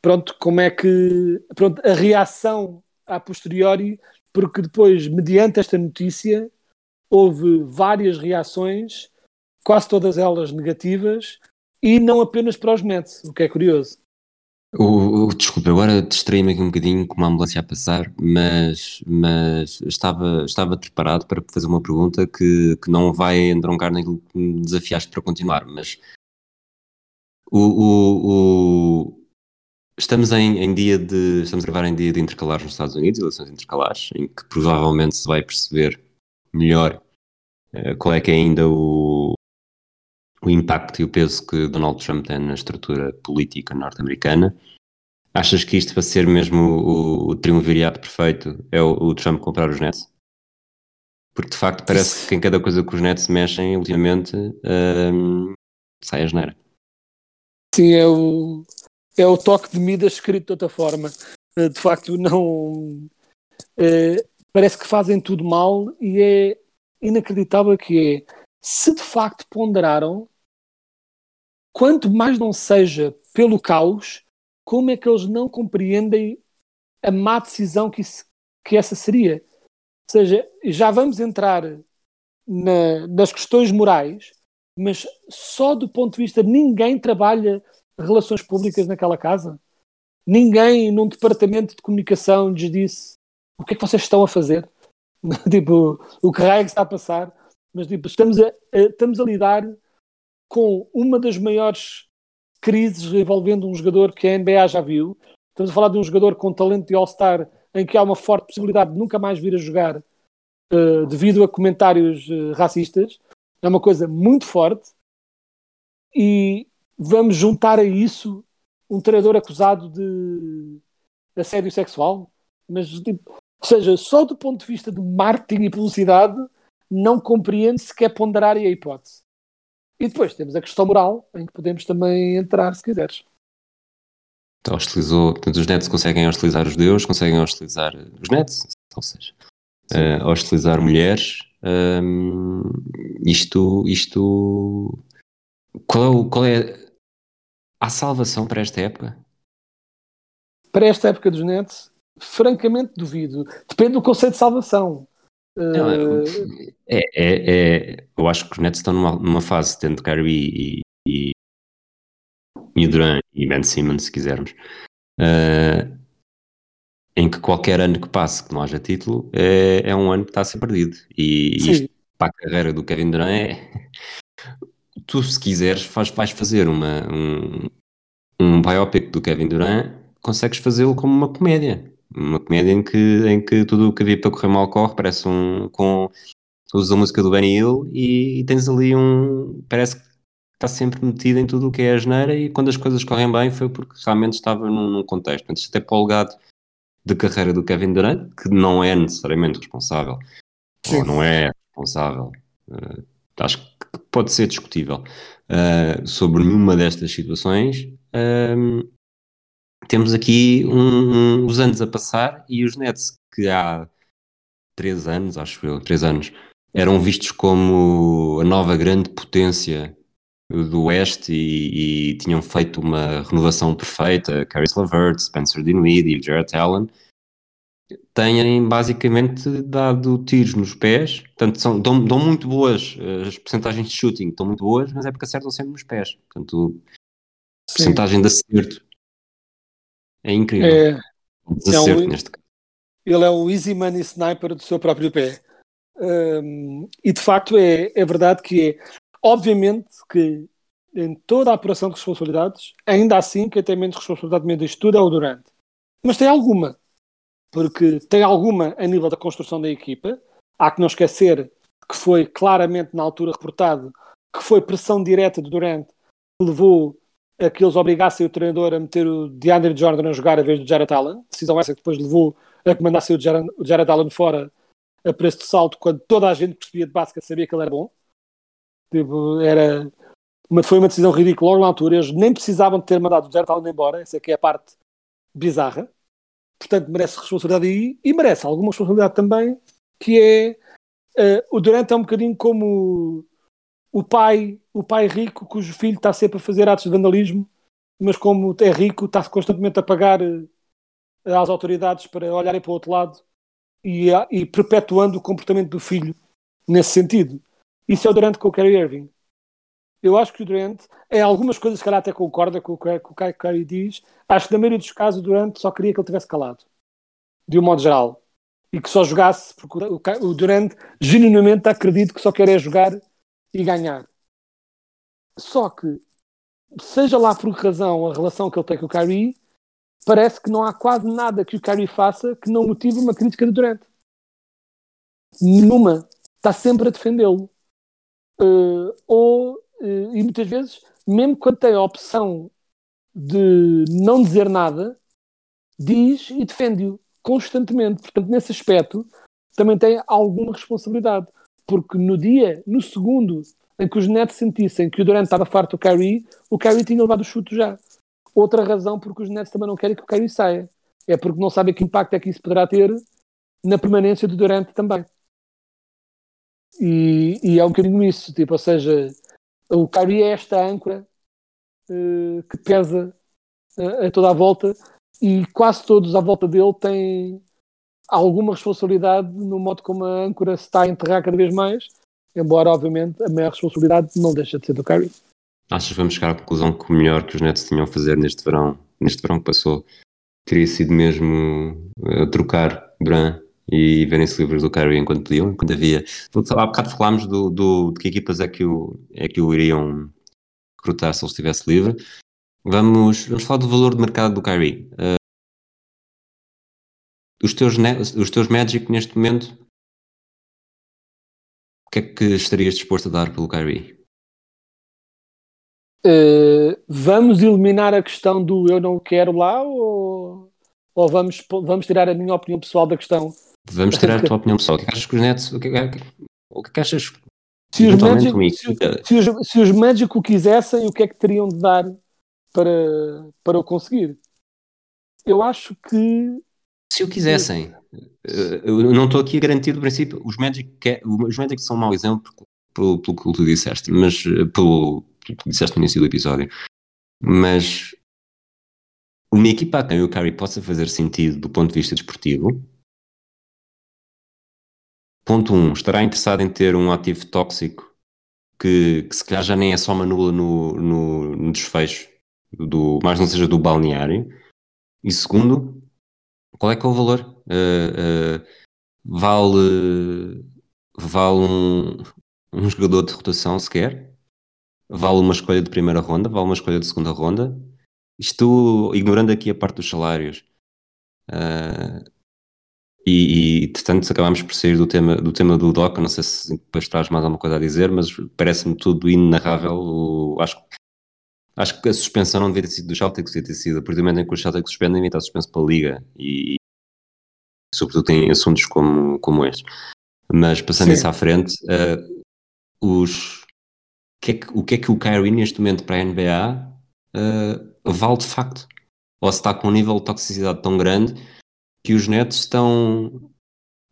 pronto, como é que pronto, a reação a posteriori, porque depois, mediante esta notícia, houve várias reações, quase todas elas negativas, e não apenas para os Nets, o que é curioso. O, o, desculpa, agora distraí-me aqui um bocadinho com uma ambulância a passar, mas, mas estava, estava preparado para fazer uma pergunta que, que não vai entroncar naquilo que me desafiaste para continuar, mas o, o, estamos em, em, dia de estamos a gravar em dia de intercalares nos Estados Unidos, eleições intercalares, em que provavelmente se vai perceber melhor uh, qual é que é ainda o, o impacto e o peso que Donald Trump tem na estrutura política norte-americana. Achas que isto vai ser mesmo o, o triunvirato perfeito? É o, o, Trump comprar os Nets? Porque de facto parece que em cada coisa que os Nets mexem ultimamente um, sai a geneira. Sim, é o, é o toque de Midas escrito de outra forma. Eh, de facto, não. É, parece que fazem tudo mal e é inacreditável que é. Se de facto ponderaram, quanto mais não seja pelo caos, como é que eles não compreendem a má decisão que, isso, que essa seria? Ou seja, já vamos entrar na, nas questões morais, mas só do ponto de vista ninguém trabalha relações públicas naquela casa. Ninguém num departamento de comunicação lhes disse o que é que vocês estão a fazer. tipo, o que raio está a passar. Mas tipo, estamos a, a, estamos a lidar com uma das maiores crises envolvendo um jogador que a NBA já viu. Estamos a falar de um jogador com talento de All-Star em que há uma forte possibilidade de nunca mais vir a jogar uh, devido a comentários uh, racistas. É uma coisa muito forte e vamos juntar a isso um treinador acusado de assédio sexual. Mas, tipo, ou seja, só do ponto de vista de marketing e publicidade, não compreende sequer ponderar a hipótese. E depois temos a questão moral, em que podemos também entrar, se quiseres. Então, hostilizou, portanto, os netos conseguem hostilizar os deuses, conseguem hostilizar os netos, ou seja, uh, hostilizar mulheres. Um, isto, isto, qual é, o, qual é a salvação para esta época? Para esta época dos netos, francamente duvido. Depende do conceito de salvação. Não, é, é, é, eu acho que os Nets estão numa, numa fase, tendo Kyrie e, e, e Durant e Ben Simmons, se quisermos, uh, em que qualquer ano que passe que não haja título é, é um ano que está a ser perdido. E Sim. isto para a carreira do Kevin Durant é. Tu, se quiseres, faz, vais fazer uma, um, um biopic do Kevin Durant, consegues fazê-lo como uma comédia uma comédia em que, em que tudo o que havia para correr mal corre, parece um. com usas a música do Benny Hill e, e, tens ali um. parece que está sempre metido em tudo o que é a geneira e quando as coisas correm bem foi porque realmente estava num, num contexto. Portanto, isto até para o legado de carreira do Kevin Durant, que não é necessariamente responsável, Sim. ou não é responsável, uh, acho que pode ser discutível, uh, sobre nenhuma destas situações. Uh, temos aqui um, um, os anos a passar e os Nets que há três anos, acho eu, três anos, eram vistos como a nova grande potência do Oeste e, e tinham feito uma renovação perfeita, Caris LeVert, Spencer Dinwiddie e Jared Allen, têm basicamente dado tiros nos pés, portanto são, dão, dão muito boas, as percentagens de shooting estão muito boas, mas é porque acertam sempre nos pés, portanto a percentagem de acerto é incrível. É, Desacerto é um, neste caso. Ele é o easy money sniper do seu próprio pé. Um, e de facto é, é verdade que é. Obviamente que em toda a apuração de responsabilidades, ainda assim quem tem menos responsabilidade menos disto tudo é o Durante. Mas tem alguma. Porque tem alguma a nível da construção da equipa. Há que não esquecer que foi claramente na altura reportado que foi pressão direta do Durante que levou a que eles obrigassem o treinador a meter o DeAndre Jordan a jogar a vez do Jared Allen. Decisão essa que depois levou a que mandasse o Jared, o Jared Allen fora a preço de salto quando toda a gente percebia de basquete sabia que ele era bom. Tipo, era uma, foi uma decisão ridícula logo na altura. Eles nem precisavam de ter mandado o Jared Allen embora. Essa que é a parte bizarra. Portanto, merece responsabilidade aí e merece alguma responsabilidade também, que é uh, o Durant é um bocadinho como o pai, o pai rico cujo filho está sempre a fazer atos de vandalismo, mas como é rico, está constantemente a pagar eh, às autoridades para olharem para o outro lado e, e perpetuando o comportamento do filho nesse sentido. Isso é o Durant com o Kyrie Irving. Eu acho que o Durant, é algumas coisas que ela até concorda com o que o Kyrie diz, acho que na maioria dos casos o Durant só queria que ele tivesse calado, de um modo geral, e que só jogasse, porque o Durant genuinamente acredito que só quer é jogar e ganhar. Só que, seja lá por que razão a relação que ele tem com o Kyrie, parece que não há quase nada que o Kyrie faça que não motive uma crítica de Durant. Nenhuma. Está sempre a defendê-lo. Uh, ou, uh, e muitas vezes, mesmo quando tem a opção de não dizer nada, diz e defende-o constantemente. Portanto, nesse aspecto, também tem alguma responsabilidade porque no dia, no segundo em que os Nets sentissem que o Durant estava farto do Kyrie, o Kyrie tinha levado o chute já. Outra razão porque os Nets também não querem que o Kyrie saia. É porque não sabem que impacto é que isso poderá ter na permanência do Durant também. E, e é um bocadinho isso, tipo, ou seja, o Kyrie é esta âncora uh, que pesa uh, a toda a volta e quase todos à volta dele têm alguma responsabilidade no modo como a âncora se está a enterrar cada vez mais, embora, obviamente, a maior responsabilidade não deixa de ser do Curry. Achas que vamos chegar à conclusão que o melhor que os Nets tinham a fazer neste verão, neste verão que passou, teria sido mesmo uh, trocar Bran e verem-se livres do Curry enquanto podiam, enquanto havia. Há bocado falámos do, do, de que equipas é que, o, é que o iriam recrutar se ele estivesse livre. Vamos, vamos falar do valor de mercado do Kyrie. Uh, os teus, os teus Magic neste momento que é que estarias disposto a dar pelo Kyrie? Uh, vamos eliminar a questão do eu não quero lá ou, ou vamos, vamos tirar a minha opinião pessoal da questão? Vamos tirar a tua opinião pessoal. O que é que achas que os Nets. O que é que, o que, é que achas? Se os, Magic, se, se, os, se os Magic o quisessem, o que é que teriam de dar para, para o conseguir? Eu acho que. Se o quisessem. Eh, eu não estou aqui a garantir do princípio. Os Magic, os Magic são um mau exemplo pelo, pelo que tu disseste, mas eh, pelo, pelo que disseste no início do episódio. Mas uma equipa a quem o Curry possa fazer sentido do ponto de vista desportivo. Ponto 1. Um, estará interessado em ter um ativo tóxico que, que se calhar já nem é só uma nula no, no, no desfecho, do, mais não seja do balneário. E segundo, qual é que é o valor? Uh, uh, vale vale um, um jogador de rotação sequer? Vale uma escolha de primeira ronda? Vale uma escolha de segunda ronda? Isto ignorando aqui a parte dos salários. Uh, e, e portanto acabámos por sair do tema do, tema do DOC, não sei se depois traz mais alguma coisa a dizer, mas parece-me tudo inenarrável. O, acho, acho que a suspensão não devia ter sido do Celtics, devia ter sido a partir do momento em que o Celtics suspendem, devia estar suspenso para a Liga e, sobretudo em assuntos como, como este. Mas passando Sim. isso à frente, uh, os, que é que, o que é que o Kyrie neste momento para a NBA uh, vale de facto? Ou se está com um nível de toxicidade tão grande que os Nets estão.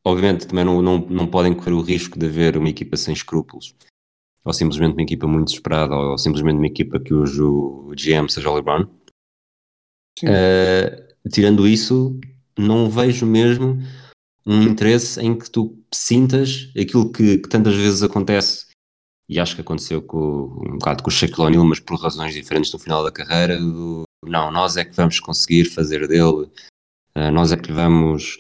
Obviamente também não, não, não podem correr o risco de haver uma equipa sem escrúpulos, ou simplesmente uma equipa muito desesperada, ou simplesmente uma equipa que hoje o GM seja o LeBron. Uh, tirando isso, não vejo mesmo um interesse em que tu sintas aquilo que, que tantas vezes acontece e acho que aconteceu com, um bocado com o Shaquille O'Neal, mas por razões diferentes no final da carreira, do, não, nós é que vamos conseguir fazer dele, uh, nós é que vamos,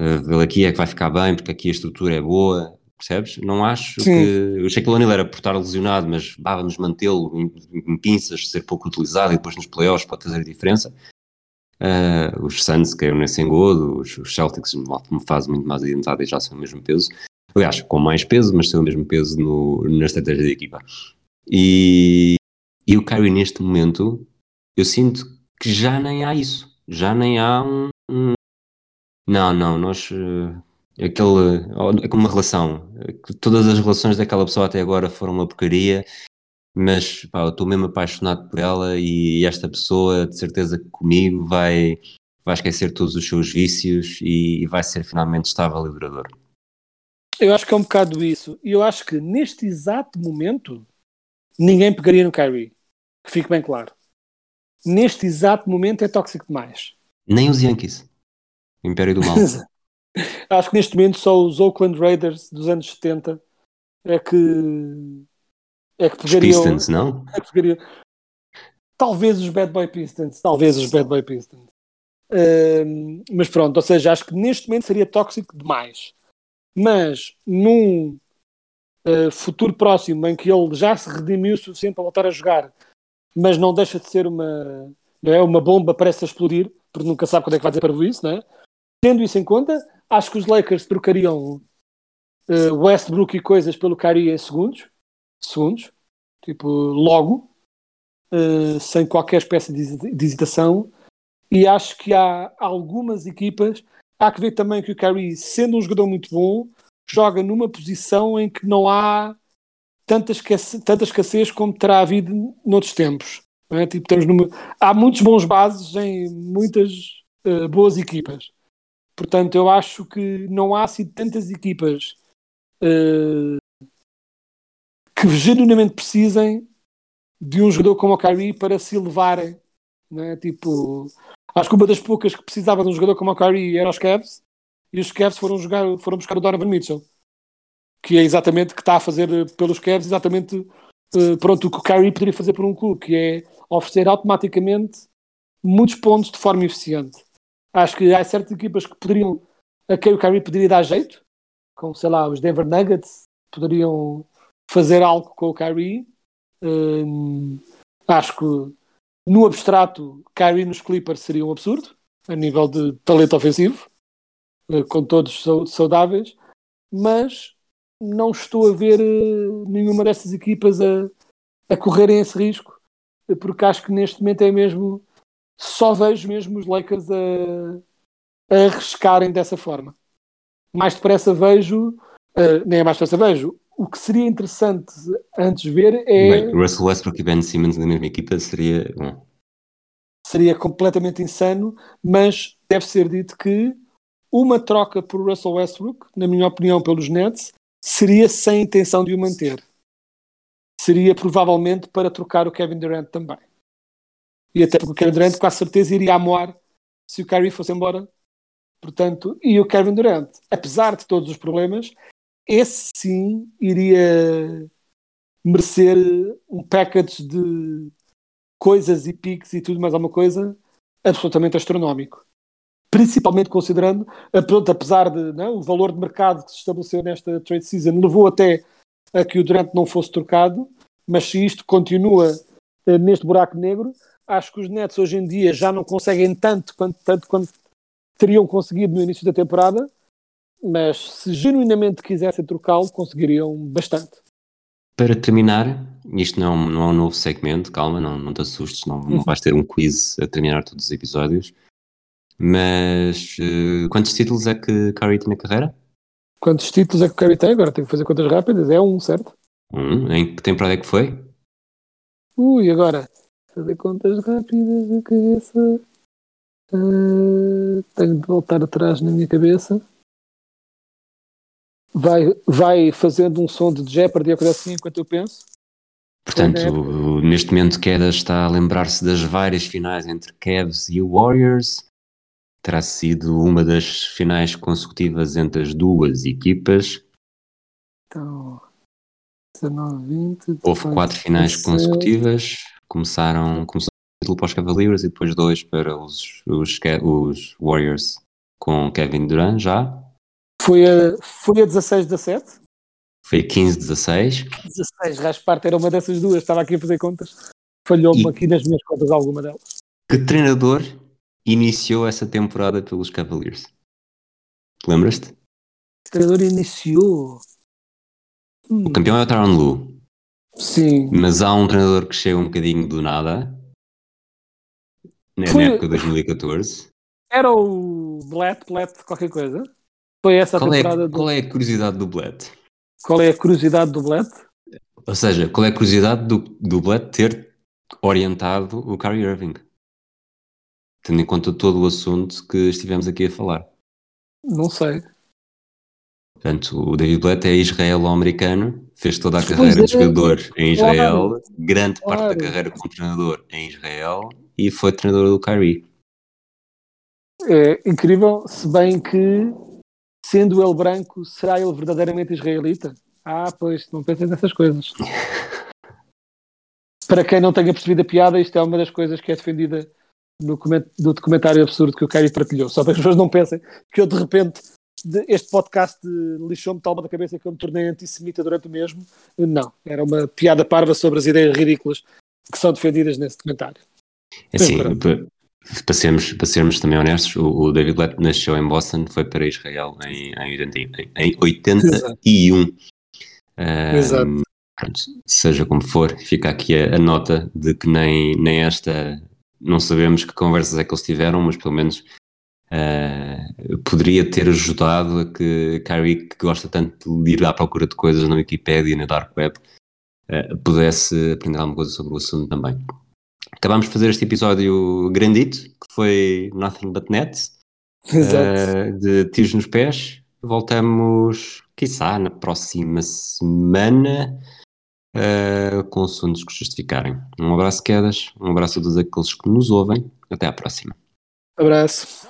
uh, ele aqui é que vai ficar bem, porque aqui a estrutura é boa, percebes? Não acho Sim. que o Shaquille O'Neal era por estar lesionado, mas vamos mantê-lo em, em, pinças, ser pouco utilizado e depois nos playoffs pode fazer a diferença. Uh, os Suns caíram nesse engodo, os, os Celtics me fazem muito mais identidade e já são o mesmo peso. Aliás, com mais peso, mas tem o mesmo peso no, na estratégia da equipa. E, e o Kyrie neste momento, eu sinto que já nem há isso. Já nem há um. um não, não, nós. Uh, aquele, é como uma relação. Todas as relações daquela pessoa até agora foram uma porcaria, mas pá, eu estou mesmo apaixonado por ela e esta pessoa, de certeza que comigo, vai, vai esquecer todos os seus vícios e, e vai ser finalmente estável e duradouro. Eu acho que é um bocado isso. E eu acho que neste exato momento ninguém pegaria no Kyrie. Que fique bem claro. Neste exato momento é tóxico demais. Nem os Yankees. Império do Mal. acho que neste momento só os Oakland Raiders dos anos 70 é que é que pegariam. Os Pistons, não? É que pegariam. Talvez os Bad Boy Pistons. Talvez os Bad Boy Pistons. Uh, mas pronto, ou seja, acho que neste momento seria tóxico demais mas num uh, futuro próximo em que ele já se redimiu o suficiente para voltar a jogar, mas não deixa de ser uma, não é, uma bomba prestes a explodir, porque nunca sabe quando é que vai dizer para isso, não é? Tendo isso em conta, acho que os Lakers trocariam uh, Westbrook e coisas pelo Kyrie em segundos, segundos, tipo, logo, uh, sem qualquer espécie de, de hesitação, e acho que há algumas equipas há que ver também que o Kyrie, sendo um jogador muito bom, joga numa posição em que não há tanta escassez, tanta escassez como terá havido noutros tempos. É? Tipo, numa... Há muitos bons bases em muitas uh, boas equipas. Portanto, eu acho que não há assim tantas equipas uh, que genuinamente precisem de um jogador como o Kyrie para se elevarem. Né? Tipo, Acho que uma das poucas que precisava de um jogador como o Kyrie era os Cavs, e os Cavs foram, jogar, foram buscar o Donovan Mitchell, que é exatamente que está a fazer pelos Cavs exatamente uh, pronto, o que o Kyrie poderia fazer por um clube, que é oferecer automaticamente muitos pontos de forma eficiente. Acho que há certas equipas que poderiam, a quem o Kyrie poderia dar jeito, como sei lá, os Denver Nuggets poderiam fazer algo com o Kyrie. Uh, acho que no abstrato, Kyrie nos Clippers seria um absurdo, a nível de talento ofensivo, eh, com todos saudáveis, mas não estou a ver eh, nenhuma destas equipas a, a correrem esse risco, eh, porque acho que neste momento é mesmo só vejo mesmo os Lakers a, a arriscarem dessa forma. Mais depressa vejo, eh, nem é mais depressa vejo, o que seria interessante antes ver é Bem, Russell Westbrook e Ben Simmons na mesma equipa seria bom. seria completamente insano, mas deve ser dito que uma troca por Russell Westbrook, na minha opinião, pelos Nets, seria sem intenção de o manter. Seria provavelmente para trocar o Kevin Durant também. E até porque o Kevin Durant, com a certeza, iria amoar se o Kyrie fosse embora. Portanto, e o Kevin Durant, apesar de todos os problemas, esse sim iria merecer um package de coisas e piques e tudo mais alguma coisa absolutamente astronómico. Principalmente considerando, a- pronto, apesar de não, o valor de mercado que se estabeleceu nesta trade season levou até a que o Durant não fosse trocado, mas se isto continua eh, neste buraco negro, acho que os Nets hoje em dia já não conseguem tanto quanto, tanto quanto teriam conseguido no início da temporada, mas se genuinamente quisessem trocá-lo, conseguiriam bastante. Para terminar, isto não, é um- não é um novo segmento, calma, não, não te assustes, não, não vais ter um quiz a terminar todos os episódios. Mas eh, quantos títulos é que Curry tem na carreira? Quantos títulos é que Curry tem? Agora tenho que fazer contas rápidas. É um, certo? Um. Em que temporada é que foi? Ui, agora. Fazer contas rápidas na cabeça. Ah, tenho de voltar atrás na minha cabeça. Vai, vai fazendo um som de Jeopardy ou coisa assim enquanto eu penso. Portanto, o- neste momento Quedas está a lembrar-se das várias finais entre Cavs e Warriors. Terá sido uma das finais consecutivas entre as duas equipas. Então, 19, 20. Houve quatro finais 16. consecutivas. Começaram, começou um título para os Cavaliers e depois dois para os, os, os Warriors com Kevin Durant já. Foi a, foi a 16, 17? Foi 15-16. 16, Rasparte era uma dessas duas. Estava aqui a fazer contas. Falhou-me aqui nas minhas contas alguma delas. Que treinador iniciou essa temporada pelos Cavaliers? Te Lembras-te? O treinador iniciou. O campeão é o Tyronn Lue. Sim. Mas há um treinador que chega um bocadinho do nada. Na Foi- época de 2014. Era o Blatt, Blatt, qualquer coisa. Foi essa a Qual é, temporada. do- qual é a curiosidade do Blatt? Qual é a curiosidade do Blatt? Ou seja, qual é a curiosidade do, do Blatt ter orientado o Kyrie Irving? Tendo em conta todo o assunto que estivemos aqui a falar. Não sei. Portanto, o David Blatt é israelo-americano, fez toda a Pois carreira é, de jogador em Israel, claro, grande parte da claro. carreira como treinador em Israel e foi treinador do Kyrie. É incrível, se bem que, sendo ele branco, será ele verdadeiramente israelita? Ah, pois, não pensem nessas coisas. Para quem não tenha percebido a piada, isto é uma das coisas que é defendida no documentário absurdo que o Kerry partilhou. Só para que as pessoas não pensem que eu, de repente, de- este podcast lixou-me tal da cabeça que eu me tornei antissemita durante o mesmo. Não, era uma piada parva sobre as ideias ridículas que são defendidas nesse documentário. É Assim, Sim, para, sermos, para sermos também honestos, o, o David Blatt nasceu em Boston, foi para Israel em, em, 80 em- em 81. Ah, Exato. pronto, seja como for, fica aqui a, a nota de que nem, nem esta, não sabemos que conversas é que eles tiveram, mas pelo menos ah, poderia ter ajudado a que Kyrie, que gosta tanto de ir à procura de coisas na Wikipedia e na Dark Web, ah, pudesse aprender alguma coisa sobre o assunto também. Acabámos de fazer este episódio grandito, que foi Nothing But Net, eh, de tiros nos pés. Voltamos, quiçá, na próxima semana, com assuntos que justificarem. Um abraço, quedas, um abraço a todos aqueles que nos ouvem. Até à próxima. Abraço.